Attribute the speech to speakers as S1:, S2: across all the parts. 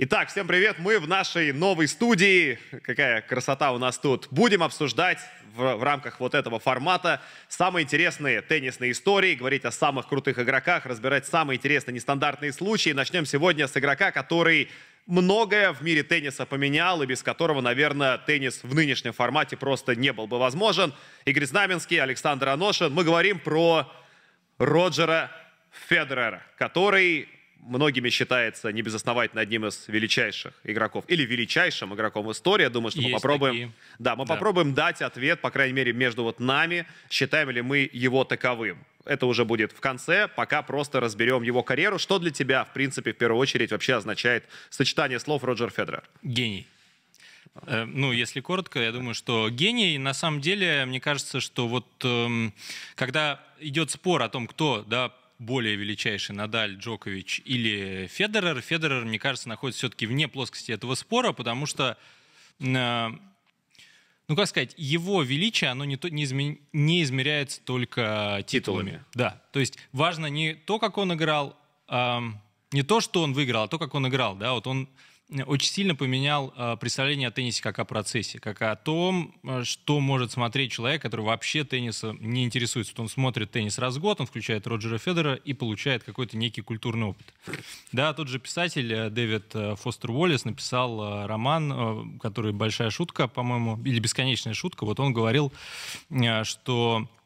S1: Итак, всем привет! Мы в нашей новой студии. Какая красота у нас тут. Будем обсуждать в, в рамках вот этого формата самые интересные теннисные истории, говорить о самых крутых игроках, разбирать самые интересные нестандартные случаи. Начнем сегодня с игрока, который многое в мире тенниса поменял, и без которого, наверное, теннис в нынешнем формате просто не был бы возможен. Игорь Знаменский, Александр Аношин. Мы говорим про Роджера Федерера, который многими считается небезосновательно одним из величайших игроков или величайшим игроком в истории. Я думаю, что
S2: Есть
S1: мы попробуем,
S2: такие.
S1: да, мы
S2: Да.
S1: попробуем дать ответ, по крайней мере, между вот нами, считаем ли мы его таковым. Это уже будет в конце, пока просто разберем его карьеру. Что для тебя, в принципе, в первую очередь вообще означает сочетание слов Роджер Федерер?
S2: Гений. Э, Ну, если коротко, я думаю, что гений, на самом деле, мне кажется, что вот эм, когда идет спор о том, кто, да, более величайший, Надаль, Джокович или Федерер, Федерер, мне кажется, находится все-таки вне плоскости этого спора, потому что, э, ну, как сказать, его величие, оно не, то, не, изме- не измеряется только титулами.
S1: Титулами.
S2: Да, то есть важно не то, как он играл, ам, не то, что он выиграл, а то, как он играл. Да, вот он очень сильно поменял э, представление о теннисе как о процессе, как о том, э, что может смотреть человек, который вообще теннисом не интересуется. Вот он смотрит теннис раз в год, он включает Роджера Федера и получает какой-то некий культурный опыт. Да, тот же писатель э, Дэвид э, Фостер Уоллес написал э, роман, э, который «Большая шутка», по-моему, или «Бесконечная шутка». Вот он говорил, э, что э,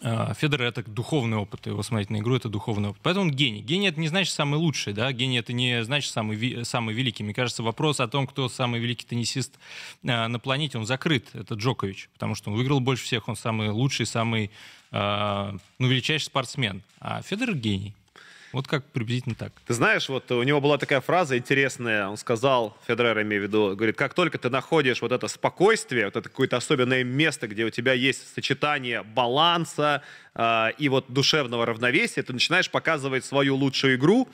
S2: Федор это духовный опыт, его смотреть на игру это духовный опыт. Поэтому он гений. Гений это не значит самый лучший, да, гений это не значит самый, ви- самый великий. Мне кажется, вопрос о том, кто самый великий теннисист э, на планете, он закрыт. Это Джокович, потому что он выиграл больше всех, он самый лучший, самый, э, ну, величайший спортсмен. А Федор гений. Вот как приблизительно так.
S1: Ты знаешь, вот у него была такая фраза интересная, он сказал, Федерер имею в виду, говорит, как только ты находишь вот это спокойствие, вот это какое-то особенное место, где у тебя есть сочетание баланса э, и вот душевного равновесия, ты начинаешь показывать свою лучшую игру,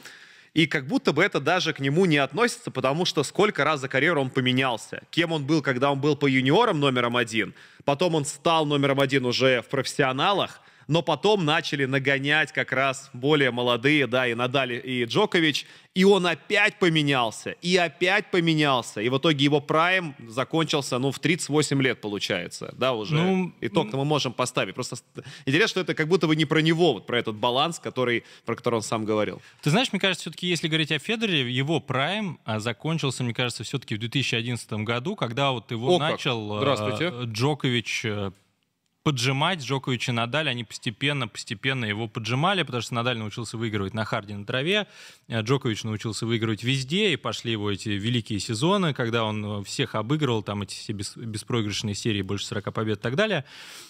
S1: и как будто бы это даже к нему не относится, потому что сколько раз за карьеру он поменялся. Кем он был, когда он был по юниорам номером один, потом он стал номером один уже в профессионалах, но потом начали нагонять как раз более молодые, да, и Надаль, и Джокович, и он опять поменялся, и опять поменялся, и в итоге его прайм закончился, ну, в 38 лет, получается, да, уже.
S2: Ну,
S1: Итог-то мы можем поставить. Просто интересно, что это как будто бы не про него, вот про этот баланс, который, про который он сам говорил.
S2: Ты знаешь, мне кажется, все-таки, если говорить о Федоре, его прайм а, закончился, мне кажется, все-таки в 2011 году, когда вот его
S1: О
S2: начал э,
S1: Здравствуйте.
S2: Джокович э, поджимать, Джокович и Надаль, они постепенно, постепенно его поджимали, потому что Надаль научился выигрывать на харде на траве, э, Джокович научился выигрывать везде, и пошли его эти великие сезоны, когда он э, всех обыгрывал, там эти все бес- беспроигрышные серии, больше 40 побед и так далее.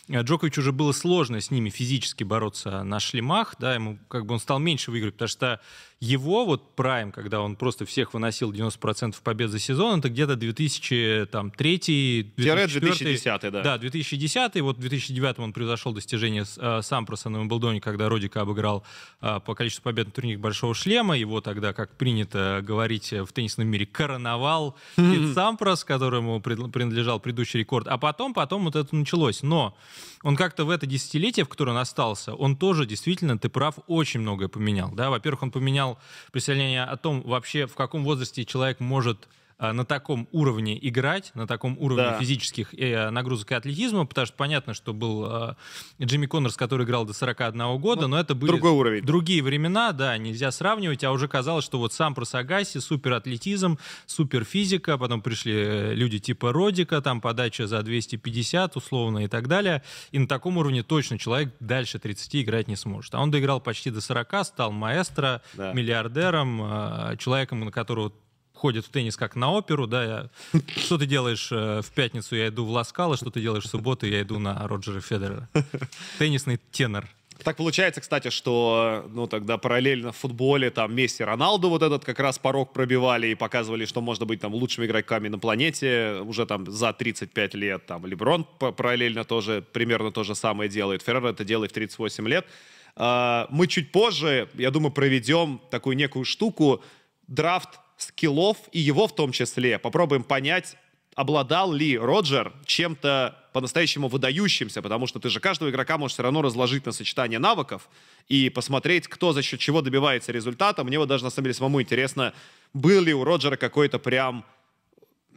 S2: Э, Джокович уже было сложно с ними физически бороться на шлемах, да, ему как бы он стал меньше выигрывать, потому что его вот прайм, когда он просто всех выносил 90% побед за сезон, это где-то 2003
S1: Тире
S2: 2004
S1: 2010, да.
S2: Да, 2010 вот в 2009 он превзошел достижение э, Сампроса на Уимблдоне, когда Родика обыграл э, по количеству побед на турнире Большого Шлема. Его тогда, как принято говорить в теннисном мире, короновал Пит Сампрос, которому принадлежал предыдущий рекорд. А потом, потом вот это началось. Но он как-то в это десятилетие, в которое он остался, он тоже действительно, ты прав, очень многое поменял. Да? Во-первых, он поменял представление о том вообще, в каком возрасте человек может на таком уровне играть, на таком уровне
S1: Да.
S2: физических э, нагрузок и атлетизма, потому что понятно, что был э, Джимми Коннорс, который играл до 41 года, но это были
S1: другой уровень.
S2: другие времена, да, нельзя сравнивать, а уже казалось, что вот сам Просагаси, супер атлетизм, супер физика, потом пришли э, люди типа Родика, там подача за 250 условно и так далее, и на таком уровне точно человек дальше 30 играть не сможет. А он доиграл почти до 40, стал маэстро,
S1: Да.
S2: миллиардером, э, человеком, на которого ходит в теннис как на оперу, да, я- что ты делаешь э, в пятницу, я иду в Ласкало, что ты делаешь в субботу, я иду на Роджера Федерера. Теннисный тенор.
S1: Так получается, кстати, что ну тогда параллельно в футболе там Месси, Роналду вот этот как раз порог пробивали и показывали, что можно быть там лучшими игроками на планете уже там за 35 лет. Там Леброн параллельно тоже примерно то же самое делает. Феррер это делает в 38 лет. А, Мы чуть позже, я думаю, проведем такую некую штуку, драфт скиллов и его в том числе. Попробуем понять, обладал ли Роджер чем-то по-настоящему выдающимся, потому что ты же каждого игрока можешь все равно разложить на сочетание навыков и посмотреть, кто за счет чего добивается результата. Мне вот даже на самом деле самому интересно, был ли у Роджера какой-то прям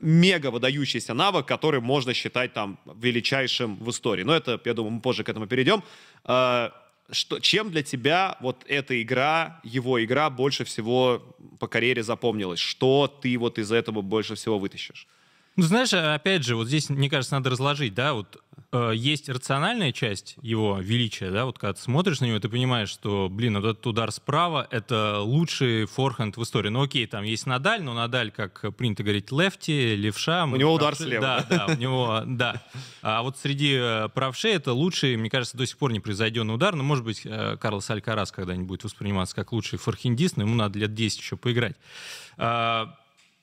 S1: мега выдающийся навык, который можно считать там величайшим в истории. Но это, я думаю, мы позже к этому перейдем. А, что, чем для тебя вот эта игра, его игра больше всего по карьере запомнилась? Что ты вот из этого больше всего вытащишь?
S2: Ну, знаешь, опять же, вот здесь, мне кажется, надо разложить, да, вот э, есть рациональная часть его величия, да, вот когда ты смотришь на него, ты понимаешь, что, блин, вот этот удар справа — это лучший форхенд в истории. Ну, окей, там есть Надаль, но Надаль, как принято говорить, лефти, левша.
S1: У него удар слева.
S2: Да, да, у него, да. А вот среди э, правшей это лучший, мне кажется, до сих пор не произойденный удар, но, может быть, э, Карлос Алькарас когда-нибудь будет восприниматься как лучший форхендист, но ему надо лет 10 еще поиграть.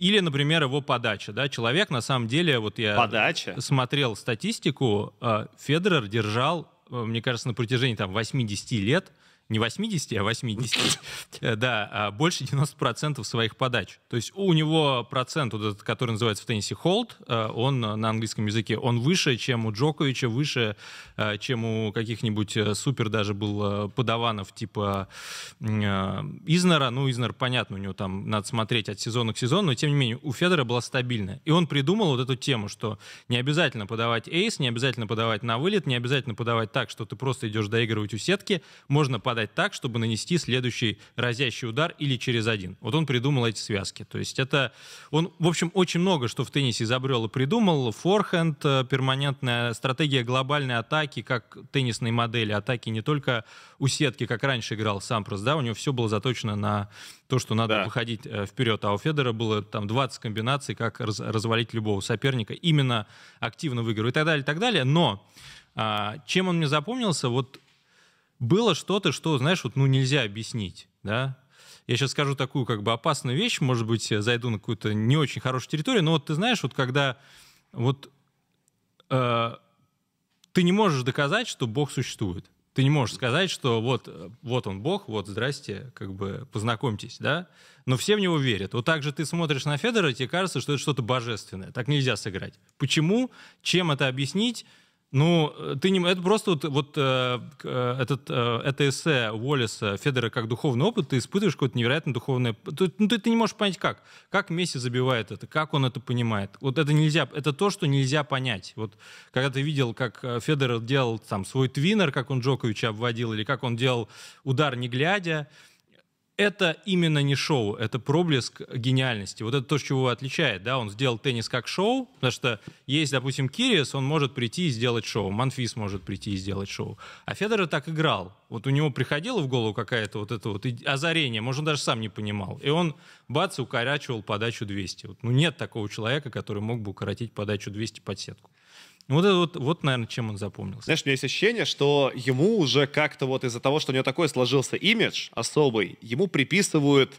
S2: А, или, например, его подача. Да? Человек, на самом деле, вот я
S1: подача?
S2: смотрел статистику, э, Федерер держал, э, мне кажется, на протяжении там, 80 лет не 80, а 80, да, а больше 90% своих подач. То есть у него процент, вот этот, который называется в теннисе hold, э, он на английском языке, он выше, чем у Джоковича, выше, э, чем у каких-нибудь э, супер даже был подаванов типа Изнера. Ну, Изнер, понятно, у него там надо смотреть от сезона к сезону, но тем не менее у Федора была стабильная. И он придумал вот эту тему, что не обязательно подавать эйс, не обязательно подавать на вылет, не обязательно подавать так, что ты просто идешь доигрывать у сетки, можно подать подать так, чтобы нанести следующий разящий удар или через один. Вот он придумал эти связки. То есть это... Он, в общем, очень много что в теннисе изобрел и придумал. Форхенд, э, перманентная стратегия глобальной атаки, как теннисной модели атаки, не только у сетки, как раньше играл Сампрос, да, у него все было заточено на то, что надо да. выходить э, вперед. А у Федора было там 20 комбинаций, как раз, развалить любого соперника, именно активно выигрывать и так далее, и так далее. Но а, чем он мне запомнился, вот было что-то, что, знаешь, вот, ну, нельзя объяснить, да, я сейчас скажу такую как бы опасную вещь, может быть, зайду на какую-то не очень хорошую территорию, но вот ты знаешь, вот когда вот э, ты не можешь доказать, что Бог существует. Ты не можешь сказать, что вот, вот он Бог, вот здрасте, как бы познакомьтесь, да? Но все в него верят. Вот так же ты смотришь на Федора, тебе кажется, что это что-то божественное. Так нельзя сыграть. Почему? Чем это объяснить? Ну, э, ты не, это просто вот, вот э, э, этот, э, это эссе Уоллеса Федора как духовный опыт, ты испытываешь какое-то невероятно духовное... Ну, ты, ты не можешь понять, как. Как Месси забивает это, как он это понимает. Вот это нельзя, это то, что нельзя понять. Вот когда ты видел, как э, Федор делал там свой твиннер, как он Джоковича обводил, или как он делал удар не глядя, это именно не шоу, это проблеск гениальности. Вот это то, что его отличает, да, он сделал теннис как шоу, потому что есть, допустим, Кириас, он может прийти и сделать шоу, Манфис может прийти и сделать шоу. А Федор так играл. Вот у него приходило в голову какая-то вот это вот озарение, может, он даже сам не понимал. И он, бац, укорачивал подачу 200. Вот, ну, нет такого человека, который мог бы укоротить подачу 200 под сетку. Вот это вот, вот, наверное, чем он запомнился.
S1: Знаешь, у меня есть ощущение, что ему уже как-то вот из-за того, что у него такой сложился имидж особый, ему приписывают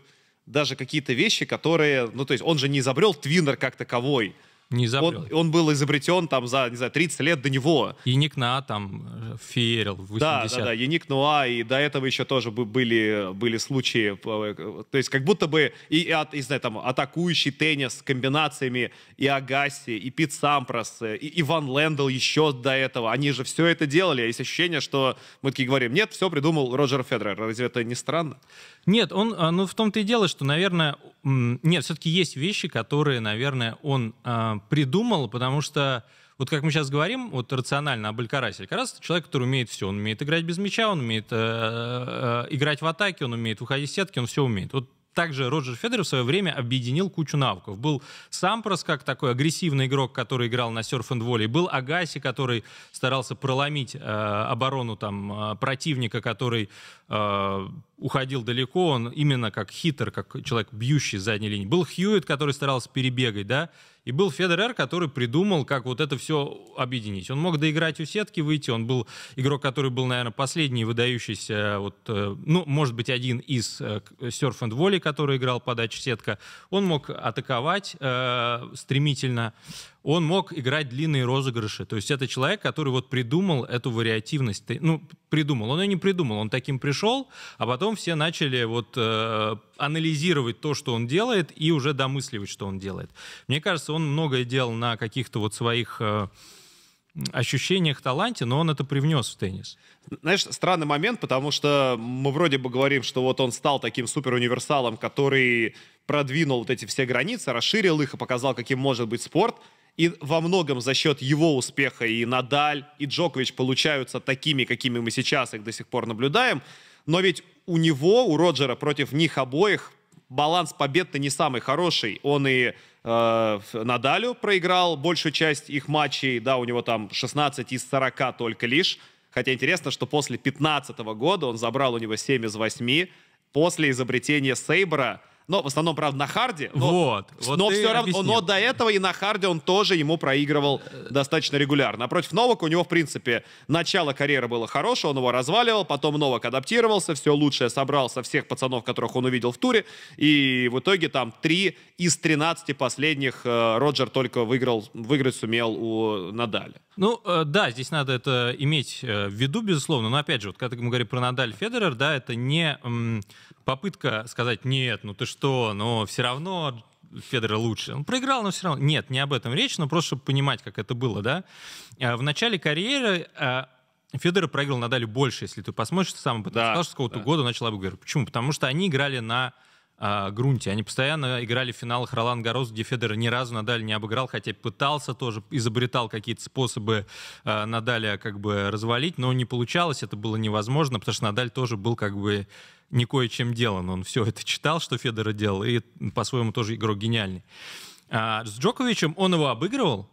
S1: даже какие-то вещи, которые, ну, то есть он же не изобрел Твиннер как таковой,
S2: не
S1: он, он был изобретен там за, не знаю, 30 лет до него.
S2: Яник Нуа там э, феерил в 80
S1: Да, да, да, Яник Нуа, и до этого еще тоже были, были случаи, э, то есть как будто бы и, и, и знаю, там, атакующий теннис с комбинациями и Агаси, и Пит Сампрос, э, и Иван Лэндл еще до этого, они же все это делали, есть ощущение, что мы такие говорим, нет, все придумал Роджер Федерер, разве это не странно?
S2: Нет, он, а, ну в том-то и дело, что, наверное, нет, все-таки есть вещи, которые, наверное, он э, придумал, потому что вот как мы сейчас говорим, вот рационально об Алькарасе. Алькарас — это человек, который умеет все. Он умеет играть без мяча, он умеет э, э, играть в атаке, он умеет выходить из сетки, он все умеет. Вот также Роджер Федерер в свое время объединил кучу навыков. Был Сампрос, как такой агрессивный игрок, который играл на серф энд волей. Был Агаси, который старался проломить э, оборону там, э, противника, который э, уходил далеко. Он именно как хитер, как человек, бьющий с задней линии. Был Хьюит, который старался перебегать, да, и был Федерер, который придумал, как вот это все объединить. Он мог доиграть у сетки, выйти. Он был игрок, который был, наверное, последний выдающийся, вот, э, ну, может быть, один из серф энд воли, который играл подачу сетка. Он мог атаковать э, стремительно. Он мог играть длинные розыгрыши. То есть это человек, который вот придумал эту вариативность. Ну, придумал. Он ее не придумал, он таким пришел, а потом все начали вот э, анализировать то, что он делает, и уже домысливать, что он делает. Мне кажется, он многое делал на каких-то вот своих... Э, ощущениях, таланте, но он это привнес в теннис.
S1: Знаешь, странный момент, потому что мы вроде бы говорим, что вот он стал таким суперуниверсалом, который продвинул вот эти все границы, расширил их и показал, каким может быть спорт. И во многом за счет его успеха и Надаль, и Джокович получаются такими, какими мы сейчас их до сих пор наблюдаем. Но ведь у него, у Роджера против них обоих баланс побед-то не самый хороший. Он и э, Надалю проиграл большую часть их матчей, да, у него там 16 из 40 только лишь. Хотя интересно, что после 15 года он забрал у него 7 из 8. После изобретения SABR а но в основном, правда, на харде. Но,
S2: вот, вот
S1: но все равно, но до этого и на харде он тоже ему проигрывал достаточно регулярно. Но против Новака у него, в принципе, начало карьеры было хорошее, он его разваливал, потом Новак адаптировался, все лучшее собрал со всех пацанов, которых он увидел в туре, и в итоге там 3 из 13 последних э, Роджер только выиграл, выиграть сумел у Надаля.
S2: Ну, э, да, здесь надо это иметь э, в виду, безусловно, но опять же, вот когда мы говорим про Надаль Федерер, да, это не попытка сказать, нет, ну ты что, но все равно Федора лучше. Он проиграл, но все равно. Нет, не об этом речь, но просто чтобы понимать, как это было, да. А в начале карьеры а, Федор проиграл Надалю больше, если ты посмотришь, ты сам об этом да, сказал, что с какого-то да. года начал обыгрывать. Почему? Потому что они играли на а, грунте. Они постоянно играли в финалах Ролан Гарос, где Федор ни разу Надаль не обыграл, хотя пытался тоже, изобретал какие-то способы а, Надаля как бы развалить, но не получалось, это было невозможно, потому что Надаль тоже был как бы не кое-чем делан. Он все это читал, что Федора делал, и по-своему тоже игрок гениальный. А, с Джоковичем он его обыгрывал,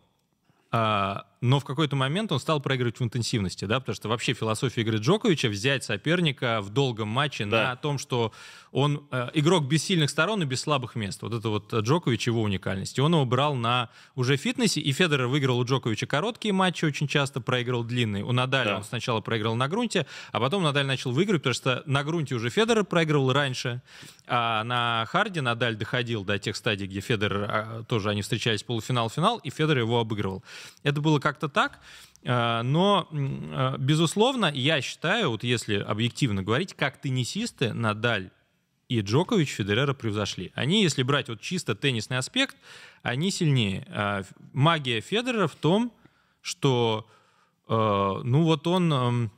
S2: а, но в какой-то момент он стал проигрывать в интенсивности, да, потому что вообще философия игры Джоковича взять соперника в долгом матче да. на том, что он э, игрок без сильных сторон и без слабых мест. Вот это вот Джокович его уникальность. И он его брал на уже фитнесе, и Федерер выиграл у Джоковича короткие матчи, очень часто проиграл длинные. У Надаля да. он сначала проиграл на грунте, а потом Надаль начал выигрывать, потому что на грунте уже Федерер проигрывал раньше, а на харде Надаль доходил до тех стадий, где Федерер а, тоже они встречались полуфинал-финал, и Федерер его обыгрывал. Это было как как-то так. Э, но, э, безусловно, я считаю, вот если объективно говорить, как теннисисты Надаль и Джокович Федерера превзошли. Они, если брать вот чисто теннисный аспект, они сильнее. Э, магия Федерера в том, что, ну вот он эм,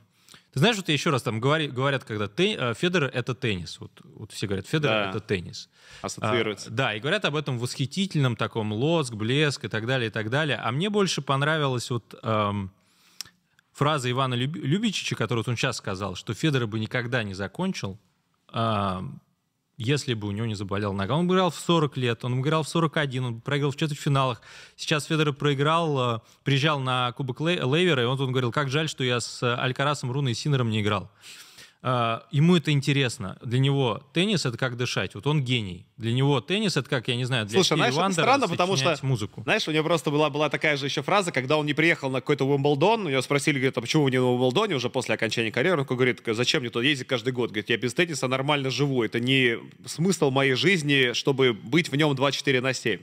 S2: ты знаешь, вот еще раз там говори, говорят, когда те, э, Федер это теннис. Вот, вот все говорят, Федер да. это теннис.
S1: Ассоциируется.
S2: А, да, и говорят об этом восхитительном таком лоск, блеск и так далее, и так далее. А мне больше понравилась вот эм, фраза Ивана Люб, Любичича, которую он сейчас сказал, что Федор бы никогда не закончил, эм, если бы у него не заболела нога. Он играл в 40 лет, он играл в 41, он проиграл в четвертьфиналах. Сейчас Федор проиграл, э, приезжал на Кубок Лейвера, и он, он говорил, как жаль, что я с Алькарасом, Руной и Синером не играл. А, ему это интересно. Для него теннис — это как дышать. Вот он гений. Для него теннис — это как, я не знаю, для
S1: Слушай, знаешь, это странно, потому что,
S2: музыку.
S1: знаешь, у него просто была, была такая же еще фраза, когда он не приехал на какой-то Уимблдон, у него спросили, говорит, а почему вы не на Уимблдоне уже после окончания карьеры? Он говорит, зачем мне туда ездить каждый год? Говорит, я без тенниса нормально живу. Это не смысл моей жизни, чтобы быть в нем 24 на 7.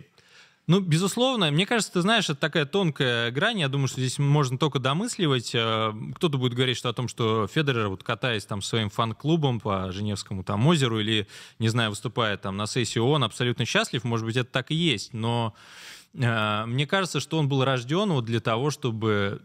S2: Ну, безусловно, мне кажется, ты знаешь, это такая тонкая грань. Я думаю, что здесь можно только домысливать. Э, кто-то будет говорить что о том, что Федерер, вот катаясь там своим фан-клубом по Женевскому там озеру или, не знаю, выступая там на сессии ООН, абсолютно счастлив. Может быть, это так и есть. Но э, мне кажется, что он был рожден вот для того, чтобы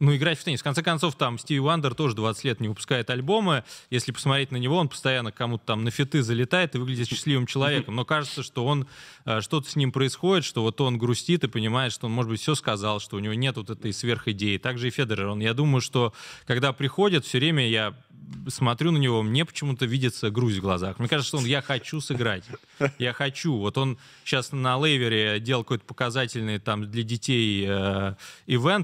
S2: ну, играть в теннис. В конце концов, там Стиви Вандер тоже 20 лет не выпускает альбомы. Если посмотреть на него, он постоянно кому-то там на фиты залетает и выглядит счастливым человеком. Но кажется, что он э, что-то с ним происходит, что вот он грустит и понимает, что он, может быть, все сказал, что у него нет вот этой сверхидеи. Также и Федерер. Он, я думаю, что когда приходит, все время я смотрю на него, мне почему-то видится грусть в глазах. Мне кажется, что он «я хочу сыграть». Я хочу. Вот он сейчас на лейвере делал какой-то показательный там для детей э,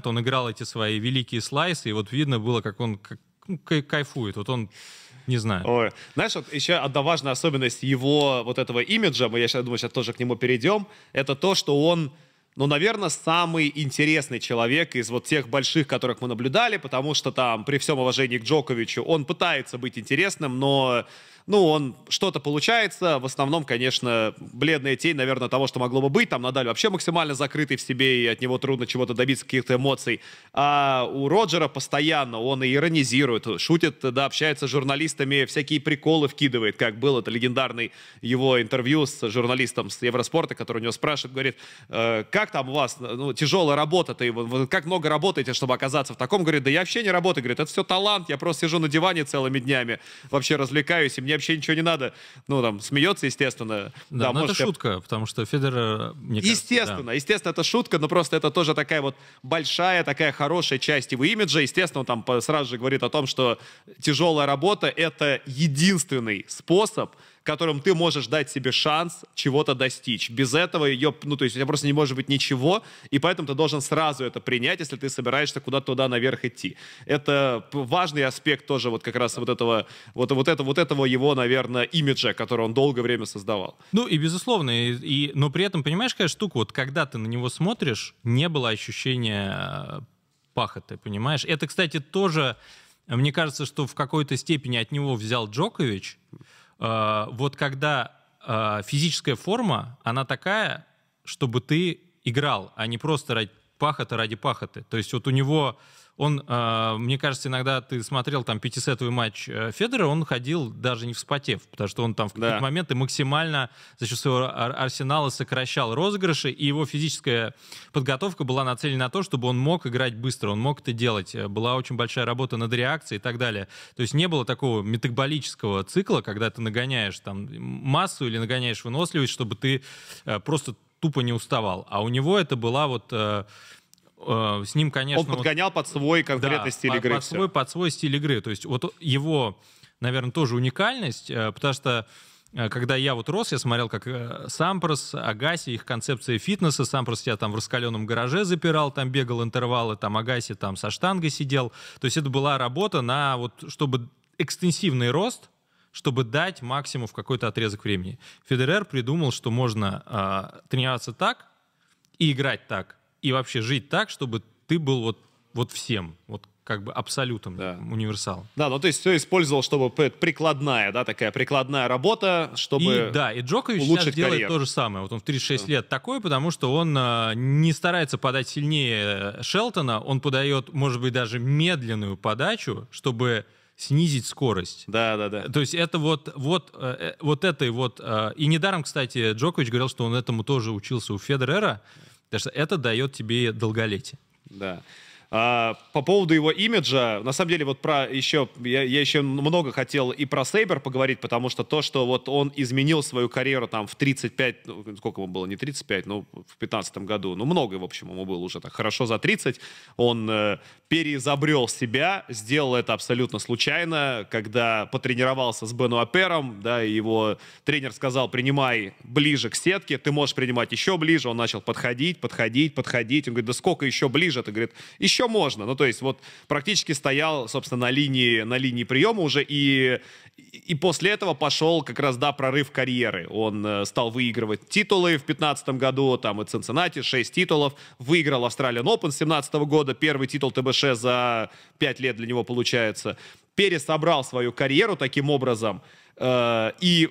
S2: он играл эти свои великие слайсы, и вот видно было, как он как, ну, кайфует. Вот он не знаю.
S1: Ой. Знаешь, вот еще одна важная особенность его вот этого имиджа, мы, я сейчас думаю, сейчас тоже к нему перейдем, это то, что он ну, наверное, самый интересный человек из вот тех больших, которых мы наблюдали, потому что там, при всем уважении к Джоковичу, он пытается быть интересным, но ну, он что-то получается, в основном, конечно, бледная тень, наверное, того, что могло бы быть, там Надаль вообще максимально закрытый в себе, и от него трудно чего-то добиться, каких-то эмоций, а у Роджера постоянно он и иронизирует, шутит, да, общается с журналистами, всякие приколы вкидывает, как был это легендарный его интервью с журналистом с Евроспорта, который у него спрашивает, говорит, э, как там у вас, ну, тяжелая работа-то, вы как много работаете, чтобы оказаться в таком, говорит, да я вообще не работаю, говорит, это все талант, я просто сижу на диване целыми днями, вообще развлекаюсь, и мне вообще ничего не надо. Ну, там, смеется, естественно.
S2: Да, да но это шутка, потому что Федерер...
S1: Мне естественно, кажется, да. естественно, это шутка, но просто это тоже такая вот большая, такая хорошая часть его имиджа. Естественно, он там сразу же говорит о том, что тяжелая работа — это единственный способ которым ты можешь дать себе шанс чего-то достичь. Без этого ее, ну, то есть у тебя просто не может быть ничего, и поэтому ты должен сразу это принять, если ты собираешься куда-то туда наверх идти. Это важный аспект тоже вот как раз вот этого, вот, вот, это, вот этого его, наверное, имиджа, который он долгое время создавал.
S2: Ну и безусловно, и, и, но при этом, понимаешь, какая штука, вот когда ты на него смотришь, не было ощущения э, пахоты, понимаешь? Это, кстати, тоже, мне кажется, что в какой-то степени от него взял Джокович, Э, вот когда э, физическая форма, она такая, чтобы ты играл, а не просто ради пахоты ради пахоты. То есть вот у него он, э, мне кажется, иногда ты смотрел там пятисетовый матч э, Федора, он ходил даже не вспотев, потому что он там в какие-то да. моменты максимально за счет своего арсенала сокращал розыгрыши, и его физическая подготовка была нацелена на то, чтобы он мог играть быстро, он мог это делать. Э, была очень большая работа над реакцией и так далее. То есть не было такого метаболического цикла, когда ты нагоняешь там массу или нагоняешь выносливость, чтобы ты просто тупо не уставал. А у него это была вот
S1: э, с ним, конечно... Он подгонял вот, под свой конкретный да, стиль игры.
S2: Под свой, под свой стиль игры. То есть вот его, наверное, тоже уникальность, э, потому что э, когда я вот рос, я смотрел, как Сампрос, Агаси, их концепция фитнеса. Сампрос я там в раскаленном гараже запирал, там бегал интервалы, там Агаси там со штангой сидел. То есть это была работа на вот, чтобы экстенсивный рост, чтобы дать максимум в какой-то отрезок времени. Федерер придумал, что можно э, тренироваться так и играть так, и вообще жить так, чтобы ты был вот, вот всем, вот как бы абсолютом, да. универсал.
S1: Да, ну то есть все использовал, чтобы прикладная, да, такая прикладная работа, чтобы
S2: и, Да, и Джокович сейчас делает карьеру. то же самое. Вот он в 36 да. лет такой, потому что он а, не старается подать сильнее Шелтона, он подает, может быть, даже медленную подачу, чтобы снизить скорость.
S1: Да, да, да.
S2: То есть это вот, вот, э, э вот этой вот... Э, и недаром, кстати, Джокович говорил, что он этому тоже учился у Федерера, Потому что это дает тебе долголетие.
S1: Да. А, по поводу его имиджа, на самом деле, вот про еще, я, я еще много хотел и про Сейбер поговорить, потому что то, что вот он изменил свою карьеру там в 35, ну, сколько ему было, не 35, ну, в 15 году, ну, много, в общем, ему было уже так хорошо за 30, он э, переизобрел себя, сделал это абсолютно случайно, когда потренировался с Бену Апером, да, и его тренер сказал, принимай ближе к сетке, ты можешь принимать еще ближе, он начал подходить, подходить, подходить, он говорит, да сколько еще ближе, ты говорит, еще еще можно. Ну, то есть вот практически стоял, собственно, на линии, на линии приема уже, и, и после этого пошел как раз, да, прорыв карьеры. Он э, стал выигрывать титулы в 2015 году, там и Цинциннати, 6 титулов, выиграл Australian Open 2017 года, первый титул ТБШ за 5 лет для него получается, пересобрал свою карьеру таким образом, и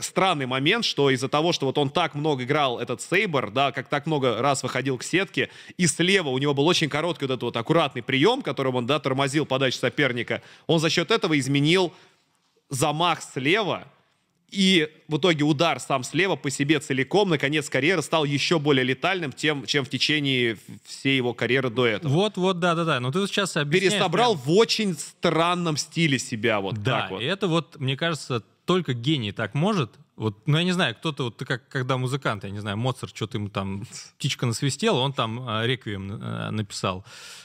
S1: странный момент, что из-за того, что вот он так много играл этот Сейбр, да, как так много раз выходил к сетке, и слева у него был очень короткий вот этот вот аккуратный прием, которым он, да, тормозил подачу соперника, он за счет этого изменил замах слева, и в итоге удар сам слева по себе целиком, наконец, карьеры стал еще более летальным, тем, чем в течение всей его карьеры до этого.
S2: Вот, вот, да, да, да. Но ты сейчас объясняешь...
S1: Пересобрал прям... в очень странном стиле себя, вот
S2: да,
S1: так вот.
S2: и это вот, мне кажется, только гений так может. Вот, ну, я не знаю, кто-то, вот, как, когда музыкант, я не знаю, Моцарт, что-то ему там птичка насвистела, он там э, реквием э, написал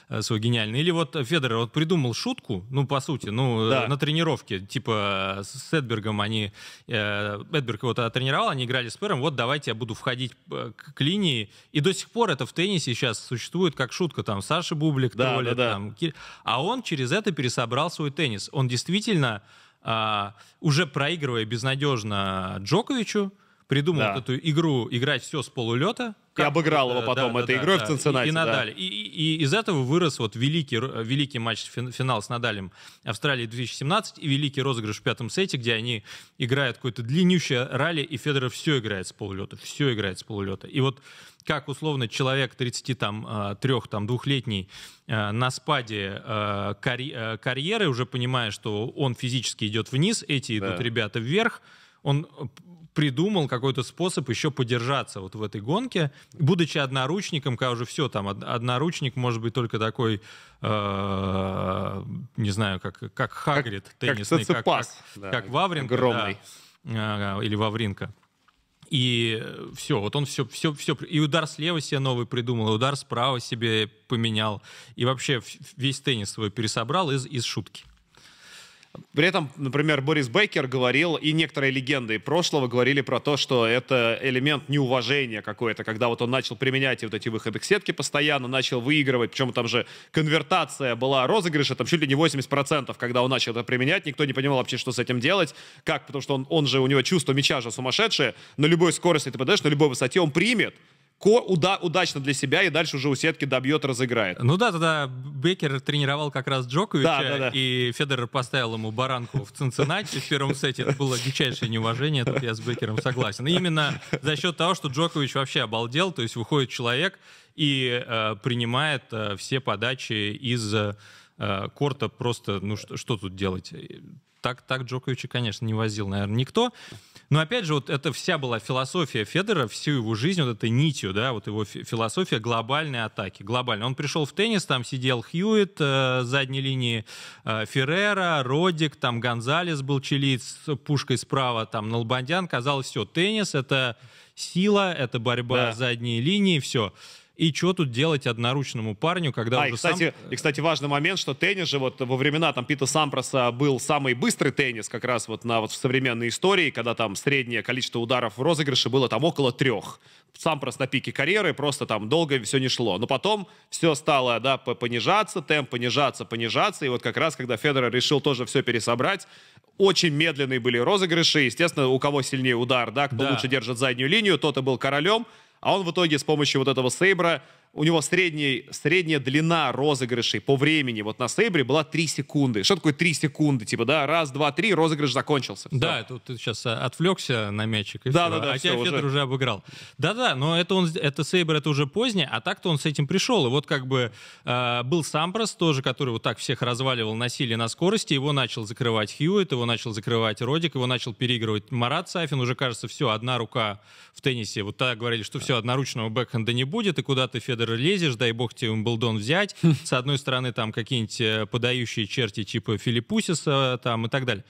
S2: э, свой гениальный. Или вот Федоров вот придумал шутку, ну, по сути, ну, да. на тренировке, типа с Эдбергом они, э, Эдберг его тренировал, они играли с Пером, вот давайте я буду входить к, к линии. И до сих пор это в теннисе сейчас существует как шутка, там, Саша Бублик да, троллит, да, да. там, а он через это пересобрал свой теннис. Он действительно уже проигрывая безнадежно Джоковичу, придумал
S1: Да.
S2: эту игру играть все с полулета.
S1: И обыграл его
S2: э,
S1: потом этой игрой в Цинциннати,
S2: И, и
S1: да.
S2: Надаль. И, и- и из этого вырос вот великий, р- великий матч, фин- финал с Надалем Австралии 2017 и великий розыгрыш в пятом сете, где они играют какое-то длиннющее ралли, и Федерер все играет с полулета, все играет с полулета. И вот как условно человек 33 там, э, трех, там, двухлетний э, на спаде э, карь- э, карьеры, уже понимая, что он физически идет вниз, эти идут
S1: Да.
S2: ребята вверх, он э, придумал какой-то способ еще подержаться вот в этой гонке, будучи одноручником, когда уже все, там, од- одноручник может быть только такой, э, не знаю, как, как Хагрид
S1: как
S2: теннисный, как,
S1: Циципас,
S2: как-
S1: да,
S2: как Вавринка,
S1: огромный.
S2: да, или Вавринка. И все, вот он все, все, все, и удар слева себе новый придумал, и удар справа себе поменял, и вообще весь теннис свой пересобрал из, из шутки.
S1: При этом, например, Борис Бейкер говорил, и некоторые легенды прошлого говорили про то, что это элемент неуважения какой-то, когда вот он начал применять вот эти выходы к сетке постоянно, начал выигрывать, причем там же конвертация была розыгрыша, там чуть ли не 80%, когда он начал это применять, никто не понимал вообще, что с этим делать, как, потому что он, он же, у него чувство мяча же сумасшедшее, на любой скорости ты подаешь, на любой высоте он примет, ко- уда- удачно для себя и дальше уже у сетки добьет, разыграет.
S2: Ну да, тогда Бекер тренировал как раз Джоковича,
S1: Да, да, да.
S2: и Федерер поставил ему баранку в Цинциннати в первом сете. Это было дичайшее неуважение, тут я с Бекером согласен. И именно за счет того, что Джокович вообще обалдел, то есть выходит человек и э, принимает э, все подачи из э, корта просто, ну что, что тут делать? Так, так Джоковича, конечно, не возил, наверное, никто. Но опять же, вот это вся была философия Федора, всю его жизнь, вот этой нитью, да, вот его фи- философия глобальной атаки. Глобально. Он пришел в теннис, там сидел Хьюитт, э, задней линии э, Феррера, Родик, там Гонзалес был чилиец с пушкой справа, там Налбандян. Казалось, все, теннис — это сила, это борьба
S1: Да.
S2: задней линии, все. И что тут делать одноручному парню, когда
S1: А,
S2: уже
S1: и, кстати,
S2: сам...
S1: и, кстати, важный момент, что теннис же вот во времена там Пита Сампроса был самый быстрый теннис как раз вот на вот в современной истории, когда там среднее количество ударов в розыгрыше было там около трех. Сампрос на пике карьеры, просто там долго все не шло. Но потом все стало, да, по- понижаться, темп понижаться, понижаться. И вот как раз, когда Федорер решил тоже все пересобрать, очень медленные были розыгрыши. Естественно, у кого сильнее удар, да, кто
S2: Да.
S1: лучше держит заднюю линию, тот и был королем. А он в итоге с помощью вот этого сейбра, у него средний, средняя длина розыгрышей по времени вот на сейбре была 3 секунды. Что такое 3 секунды? Типа, да, раз, два, три, розыгрыш закончился. Всё.
S2: Да, вот ты сейчас отвлекся на мячик, и
S1: Да,
S2: всё.
S1: да, да,
S2: а тебя
S1: всё,
S2: Федор
S1: уже.
S2: обыграл. Да-да, но это он, это Сейбр, это уже позднее, а так-то он с этим пришел. И вот как бы э, был Сампрос тоже, который вот так всех разваливал на силе, на скорости, его начал закрывать Хьюитт, его начал закрывать Родик, его начал переигрывать Марат Сафин. Уже кажется, все, одна рука в теннисе. Вот тогда говорили, что все, одноручного бэкхенда не будет, и куда ты, Федор, лезешь, дай бог тебе Умблдон взять. С одной стороны, там какие-нибудь э, подающие черти типа Филиппусиса там и так далее.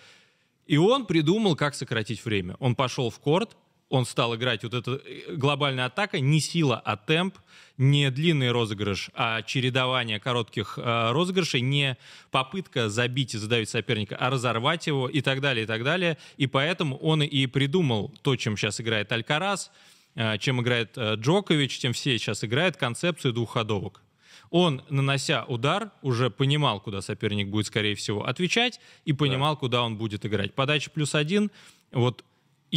S2: И он придумал, как сократить время. Он пошел в корт, он стал играть вот эта э, глобальная атака, не сила, а темп, не длинный розыгрыш, а чередование коротких э, розыгрышей, не попытка забить и задавить соперника, а разорвать его и так далее, и так далее. И поэтому он и придумал то, чем сейчас играет Алькарас, э, чем играет э, Джокович, чем все сейчас играют, концепцию двухходовок. Он, нанося удар, уже понимал, куда соперник будет, скорее всего, отвечать, и понимал, куда он будет играть. Подача плюс один, вот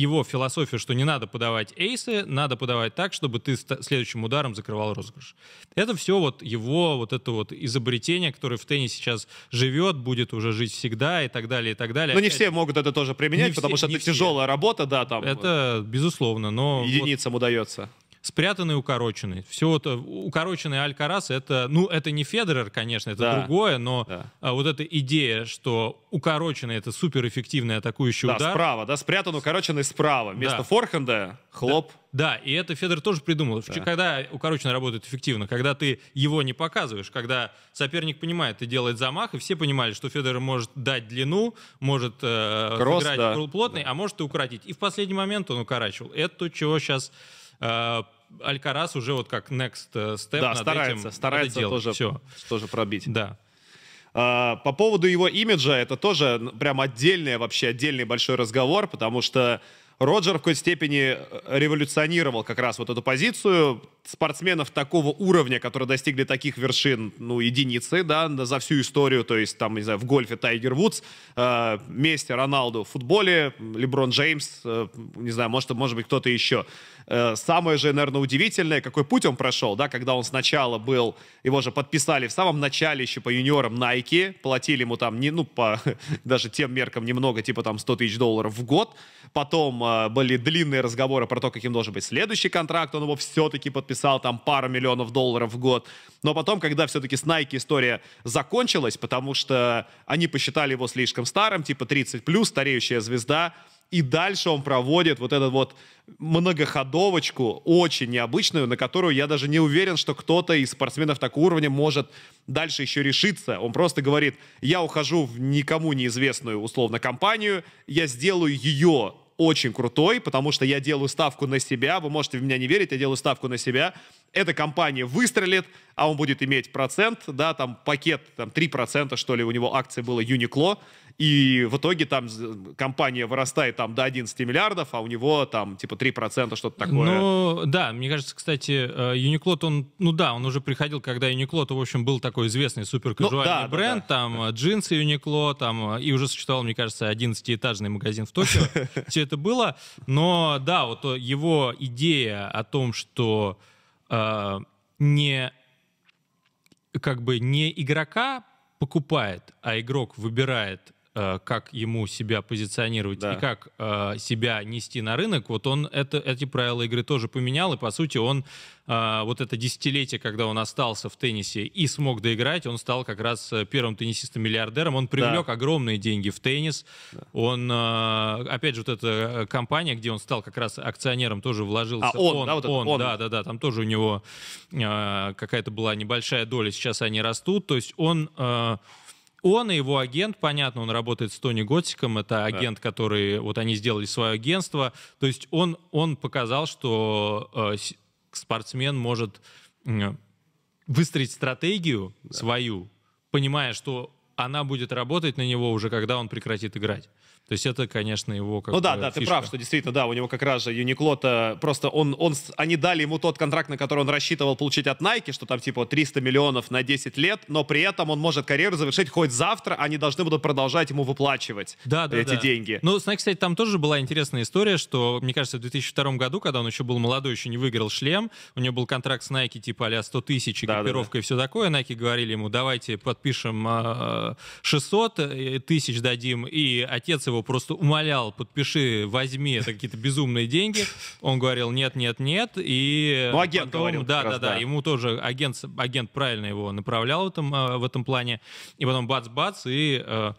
S2: его философия, что не надо подавать эйсы, надо подавать так, чтобы ты следующим ударом закрывал розыгрыш. Это все вот его вот это вот изобретение, которое в теннисе сейчас живет, будет уже жить всегда и так далее, и так далее.
S1: Но не все могут это тоже применять,
S2: Не
S1: потому
S2: все-
S1: что это
S2: все.
S1: тяжелая работа, да, там
S2: Это безусловно, но вот
S1: единицам удается.
S2: Спрятанный, укороченный. Все вот э, укороченный Алькарас, это, ну, это не Федерер, конечно, это
S1: Да.
S2: другое, но
S1: Да.
S2: а, вот эта идея, что укороченный это суперэффективный атакующий
S1: Да,
S2: удар.
S1: справа, да, спрятан укороченный справа. Вместо
S2: Да.
S1: форхенда хлоп.
S2: Да, и это Федор тоже придумал. В- Когда укороченный работает эффективно, когда ты его не показываешь, когда соперник понимает, ты делает замах, и все понимали, что Федор может дать длину, может э,
S1: Кросс,
S2: играть
S1: да.
S2: плотный, а может и укоротить. И в последний момент он укорачивал. Это то, чего сейчас э, Алькарас уже вот как next э, step
S1: Да,
S2: над
S1: старается,
S2: этим
S1: старается
S2: делать.
S1: тоже,
S2: Всё.
S1: тоже пробить.
S2: Да.
S1: А, По поводу его имиджа, это тоже прям отдельный, вообще отдельный большой разговор, потому что Роджер в какой-то степени э, революционировал как раз вот эту позицию. Спортсменов такого уровня, которые достигли таких вершин, ну, единицы, да, за всю историю, то есть, там, не знаю, в гольфе Тайгер Вудс, э, Месси, Роналду в футболе, Леброн Джеймс, э, не знаю, может, может быть, кто-то еще. Э, самое же, наверное, удивительное, какой путь он прошел, да, когда он сначала был, его же подписали в самом начале еще по юниорам Nike, платили ему там, не, ну, по даже тем меркам немного, типа там 100 тысяч долларов в год, потом э, были длинные разговоры про то, каким должен быть следующий контракт, он его все-таки подписал, там, пару миллионов долларов в год, но потом, когда все-таки с Nike история закончилась, потому что они посчитали его слишком старым, типа 30 плюс, стареющая звезда, и дальше он проводит вот эту вот многоходовочку, очень необычную, на которую я даже не уверен, что кто-то из спортсменов такого уровня может дальше еще решиться. Он просто говорит, я ухожу в никому неизвестную условно компанию, я сделаю ее очень крутой, потому что я делаю ставку на себя. Вы можете в меня не верить, я делаю ставку на себя. Эта компания выстрелит, а он будет иметь процент, да, там пакет, там 3% что ли у него акции было Uniqlo, и в итоге там компания вырастает там до 11 миллиардов, а у него там типа 3% что-то такое.
S2: Ну, да, мне кажется, кстати, Uniqlo, он, ну да, он уже приходил, когда Uniqlo, в общем, был такой известный суперказуальный ну, да, бренд, да, да. там да. джинсы Uniqlo, там, и уже существовал, мне кажется, 11-этажный магазин в Токио. Все это было, но да, вот его идея о том, что э, не как бы не игрока покупает, а игрок выбирает как ему себя позиционировать да. и как э, себя нести на рынок, вот он это, эти правила игры тоже поменял, и по сути он э, вот это десятилетие, когда он остался в теннисе и смог доиграть, он стал как раз э, первым теннисистом-миллиардером, он привлек да. огромные деньги в теннис, да. он, э, опять же, вот эта э, компания, где он стал как раз акционером, тоже вложился.
S1: А он, он, да, вот
S2: он,
S1: он,
S2: да, да, да, там тоже у него э, какая-то была небольшая доля, сейчас они растут, то есть он... Э, он и его агент, понятно, он работает с Тони Готиком, это агент, да. который, вот они сделали свое агентство, то есть он, он показал, что э, спортсмен может э, выстроить стратегию да. свою, понимая, что она будет работать на него уже, когда он прекратит играть. То есть это, конечно, его как
S1: Ну да, да, фишка. ты прав, что действительно, да, у него как раз же Юникло-то просто он, он, они дали ему тот контракт, на который он рассчитывал получить от Nike, что там типа 300 миллионов на 10 лет, но при этом он может карьеру завершить хоть завтра, они должны будут продолжать ему выплачивать да, да, эти да. деньги.
S2: Ну, с Nike, кстати, там тоже была интересная история, что, мне кажется, в 2002 году, когда он еще был молодой, еще не выиграл шлем, у него был контракт с Nike типа а 100 тысяч, экипировка да, да, да. и все такое, Nike говорили ему, давайте подпишем 600 э, тысяч дадим, и отец его просто умолял подпиши, возьми, это какие-то безумные деньги. Он говорил, нет, нет, нет. И
S1: ну, агент потом, говорил.
S2: Да, да, да, Ему тоже агент, агент правильно его направлял в этом, э, в этом плане. И потом бац-бац, и... Э,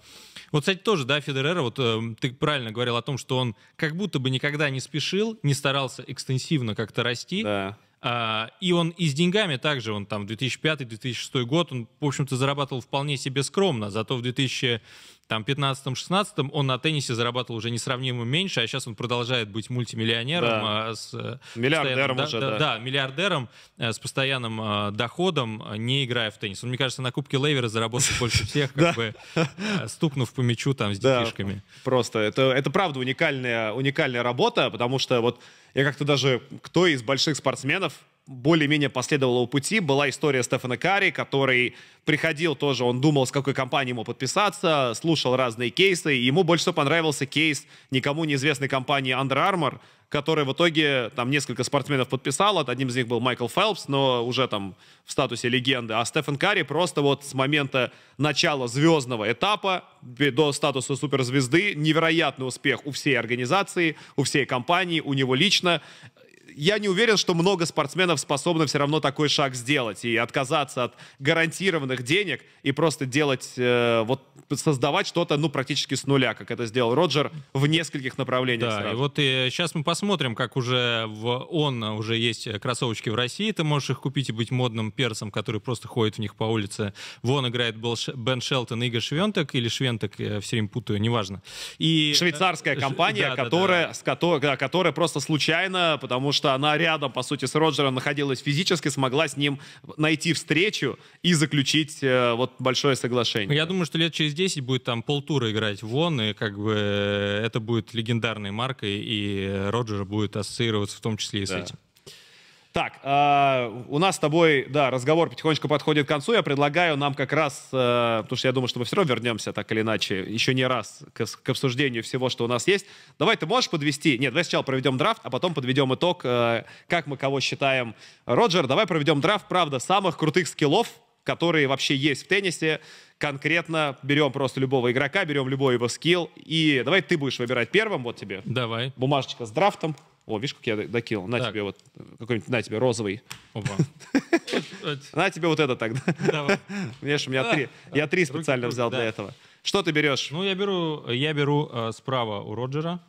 S2: вот, кстати, тоже, да, Федерера, вот э, ты правильно говорил о том, что он как будто бы никогда не спешил, не старался экстенсивно как-то расти. Да. Uh, и он и с деньгами также, он там 2005-2006 год, он, в общем-то, зарабатывал вполне себе скромно, зато в 2000 там 15-16 он на теннисе зарабатывал уже несравнимо меньше, а сейчас он продолжает быть мультимиллионером. Да.
S1: А, с, э, миллиардером уже,
S2: да, да. Да, миллиардером э, с постоянным а, доходом, не играя в теннис. Он, мне кажется, на Кубке Лейвера заработал больше всех, как бы стукнув по мячу там с детишками.
S1: Просто это, правда уникальная работа, потому что вот я как-то даже, кто из больших спортсменов более-менее последовал его пути, была история Стефана Карри, который приходил тоже, он думал, с какой компанией ему подписаться, слушал разные кейсы, и ему больше всего понравился кейс никому неизвестной компании Under Armour, которая в итоге там несколько спортсменов подписала, одним из них был Майкл Фелпс, но уже там в статусе легенды, а Стефан Карри просто вот с момента начала звездного этапа до статуса суперзвезды невероятный успех у всей организации, у всей компании, у него лично, я не уверен, что много спортсменов способны все равно такой шаг сделать и отказаться от гарантированных денег и просто делать, э, вот создавать что-то, ну, практически с нуля, как это сделал Роджер в нескольких направлениях
S2: Да,
S1: сразу.
S2: и вот и сейчас мы посмотрим, как уже в он уже есть кроссовочки в России, ты можешь их купить и быть модным перцем, который просто ходит в них по улице. Вон играет Бен Шелтон, Игорь Швентек или Швентек, я все время путаю, неважно.
S1: И... Швейцарская э, компания, да, которая, да, да. С которой, которая просто случайно, потому что что она рядом, по сути, с Роджером находилась физически, смогла с ним найти встречу и заключить э, вот большое соглашение.
S2: Я думаю, что лет через 10 будет там полтура играть вон, и как бы э, это будет легендарной маркой, и Роджер будет ассоциироваться в том числе и с да. этим.
S1: Так, э, у нас с тобой, да, разговор потихонечку подходит к концу. Я предлагаю нам как раз, э, потому что я думаю, что мы все равно вернемся так или иначе еще не раз к, к обсуждению всего, что у нас есть. Давай, ты можешь подвести? Нет, давай сначала проведем драфт, а потом подведем итог, э, как мы кого считаем. Роджер, давай проведем драфт, правда, самых крутых скиллов, которые вообще есть в теннисе. Конкретно берем просто любого игрока, берем любой его скилл. И давай ты будешь выбирать первым, вот тебе.
S2: Давай.
S1: Бумажечка с драфтом. О, видишь, как я докинул? На
S2: Так.
S1: тебе вот какой-нибудь, на тебе розовый.
S2: Опа.
S1: На тебе вот это тогда.
S2: Давай.
S1: Видишь, у меня три. Я три специально взял для этого. Что ты берешь?
S2: Ну, я беру, я беру э, справа у Роджера.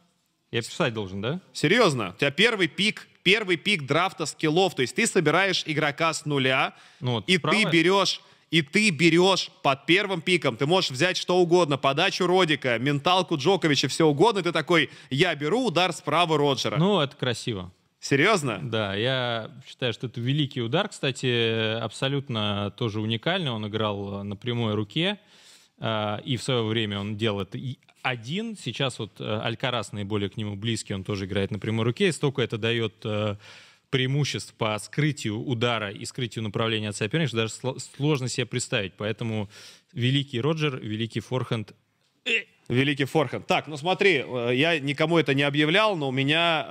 S2: Я писать должен, да?
S1: Серьезно? У тебя первый пик, первый пик драфта скиллов. То есть ты собираешь игрока с нуля,
S2: Ну, вот
S1: и ты берешь и ты берешь под первым пиком, ты можешь взять что угодно, подачу Родика, менталку Джоковича, все угодно, ты такой, я беру удар справа Роджера.
S2: Ну, это красиво.
S1: Серьезно?
S2: Да, я считаю, что это великий удар. Кстати, абсолютно тоже уникальный. Он играл на прямой руке. э, И в свое время он делал это и один. Сейчас вот э, Алькарас наиболее к нему близкий, он тоже играет на прямой руке. И столько это дает э, преимуществ по скрытию удара и скрытию направления от соперника, даже сло- сложно себе представить. Поэтому великий Роджер, великий форхенд.
S1: Великий форхенд. Так, ну смотри, э, я никому это не объявлял, но у меня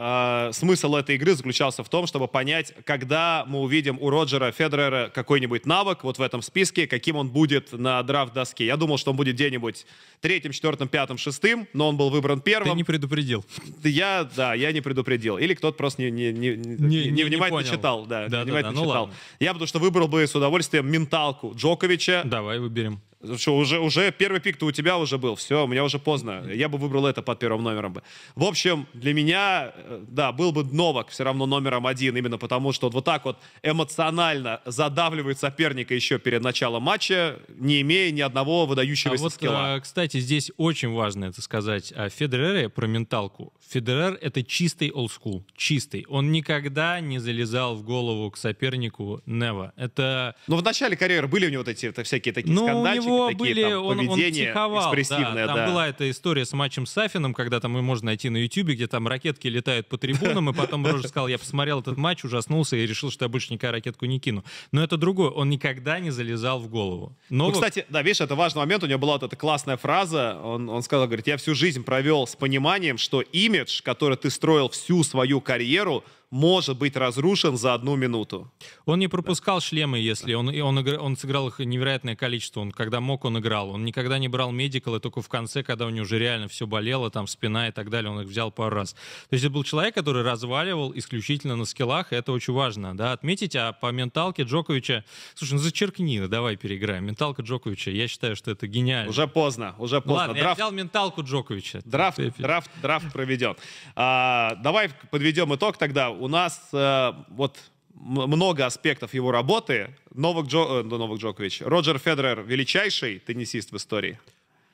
S1: э, смысл этой игры заключался в том, чтобы понять, когда мы увидим у Роджера Федерера какой-нибудь навык вот в этом списке, каким он будет на драфт-доске. Я думал, что он будет где-нибудь третьим, четвертым, пятым, шестым, но он был выбран
S2: Ты
S1: первым.
S2: не предупредил.
S1: Я, да, я не предупредил. Или кто-то просто не, не, не, не,
S2: Не- не- не
S1: внимательно
S2: понял.
S1: читал. Да,
S2: Да-да-да,
S1: внимательно
S2: ну
S1: читал.
S2: ладно.
S1: Я потому что выбрал бы с удовольствием менталку Джоковича.
S2: Давай выберем.
S1: Что, уже, уже первый пик-то у тебя уже был. Все, у меня уже поздно. Я бы выбрал это под первым номером бы. В общем, для меня, э, да, был бы Новак все равно номером один, именно потому что вот так вот эмоционально задавливает соперника еще перед началом матча, не имея ни одного
S2: А
S1: выдающегося
S2: вот,
S1: скилла.
S2: э, кстати, здесь очень важно это сказать о Федерере про менталку. Федерер — это чистый олдскул, чистый. Он никогда не залезал в голову к сопернику Нева. Это
S1: Ну, в начале карьеры были у него вот эти это всякие такие
S2: ну,
S1: скандальчики,
S2: него
S1: такие
S2: были,
S1: там
S2: он, он психовал, да.
S1: да.
S2: Там была эта история с матчем с Сафином, когда там и можно найти на Ютубе, где там ракетки летают по трибунам, и потом Рожер сказал, я посмотрел этот матч, ужаснулся и решил, что я больше никогда ракетку не кину. Но это другое, он никогда не залезал в голову.
S1: Ну,
S2: Новак-
S1: кстати, да, видишь, это важный момент. У него была вот эта классная фраза. Он, он сказал, говорит, я всю жизнь провел с пониманием, что имидж, который ты строил всю свою карьеру, может быть разрушен за одну минуту.
S2: Он не пропускал шлемы, если он, он, игра- он сыграл их невероятное количество. Он, когда мог, он играл. Он никогда не брал медикал, и только в конце, когда у него уже реально все болело, там спина и так далее, он их взял пару раз. То есть это был человек, который разваливал исключительно на скиллах, и это очень важно, да, отметить. А по менталке Джоковича, слушай, ну зачеркни, давай переиграем. Менталка Джоковича, я считаю, что это гениально.
S1: Уже поздно, уже поздно.
S2: Ладно, я
S1: драфт,
S2: взял менталку Джоковича.
S1: драфт, драфт, драфт проведен. А, давай подведем итог тогда. У нас э, вот много аспектов его работы. Новак, Джо, э, ну, Новак Джокович. Роджер Федерер величайший теннисист в истории.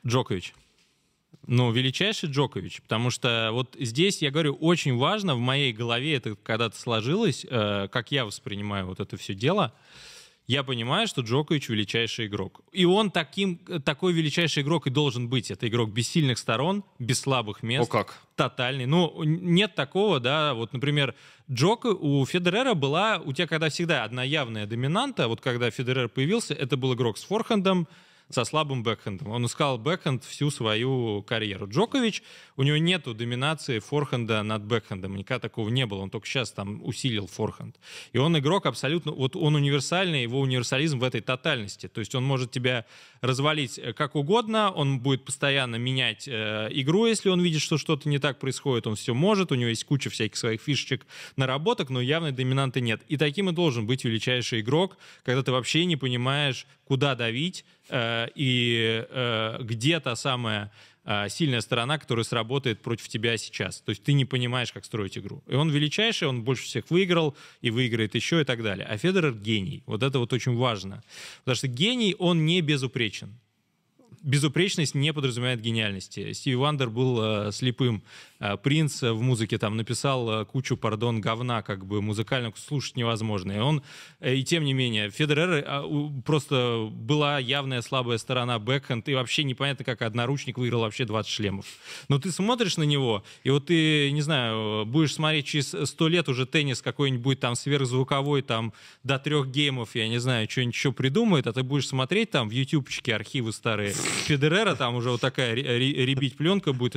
S2: Джокович. Ну, величайший Джокович, потому что вот здесь, я говорю, очень важно в моей голове это когда-то сложилось, э, как я воспринимаю вот это все дело, я понимаю, что Джокович величайший игрок. И он таким, такой величайший игрок и должен быть. Это игрок без сильных сторон, без слабых мест.
S1: О как.
S2: Тотальный. Ну, нет такого, да, вот, например, Джоко, у Федерера была, у тебя когда всегда одна явная доминанта, вот когда Федерер появился, это был игрок с форхендом, со слабым бэкхендом. Он искал бэкхенд всю свою карьеру. Джокович, у него нету доминации форхенда над бэкхендом. Никогда такого не было. Он только сейчас там усилил форхенд. И он игрок абсолютно... Вот он универсальный, его универсализм в этой тотальности. То есть он может тебя развалить э, как угодно, он будет постоянно менять э, игру, если он видит, что что-то не так происходит. Он все может, у него есть куча всяких своих фишечек, наработок, но явной доминанты нет. И таким и должен быть величайший игрок, когда ты вообще не понимаешь, куда давить и э, где та самая э, сильная сторона, которая сработает против тебя сейчас. То есть ты не понимаешь, как строить игру. И он величайший, он больше всех выиграл и выиграет еще и так далее. А Федерер гений. Вот это вот очень важно. Потому что гений, он не безупречен безупречность не подразумевает гениальности. Стиви Вандер был э, слепым э, Принц в музыке там написал э, кучу, пардон, говна, как бы музыкально слушать невозможно. И он, и тем не менее, Федерер просто была явная слабая сторона бэкхенд, и вообще непонятно, как одноручник выиграл вообще 20 шлемов. Но ты смотришь на него, и вот ты, не знаю, будешь смотреть через 100 лет уже теннис какой-нибудь там сверхзвуковой, там до трех геймов, я не знаю, что-нибудь еще придумает, а ты будешь смотреть там в ютубчике архивы старые Федерера, там уже вот такая ребить пленка будет.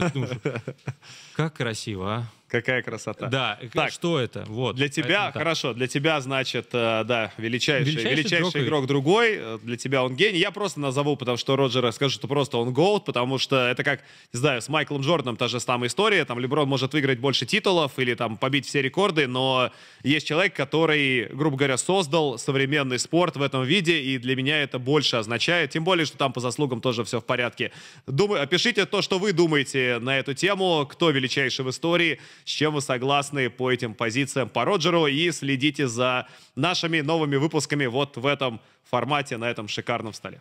S2: Как красиво, а?
S1: Какая красота.
S2: Да, так, что это? Вот.
S1: Для тебя, хорошо, для тебя, значит, э, да, величайший, величайший, величайший игрок, игрок другой, э, для тебя он гений. Я просто назову, потому что Роджера скажу, что просто он голд, потому что это как, не знаю, с Майклом Джорданом та же самая история, там Леброн может выиграть больше титулов или там побить все рекорды, но есть человек, который, грубо говоря, создал современный спорт в этом виде, и для меня это больше означает, тем более, что там по заслугам тоже все в порядке. Думаю, опишите то, что вы думаете на эту тему, кто величайший в истории, с чем вы согласны по этим позициям по Роджеру. И следите за нашими новыми выпусками вот в этом формате, на этом шикарном столе.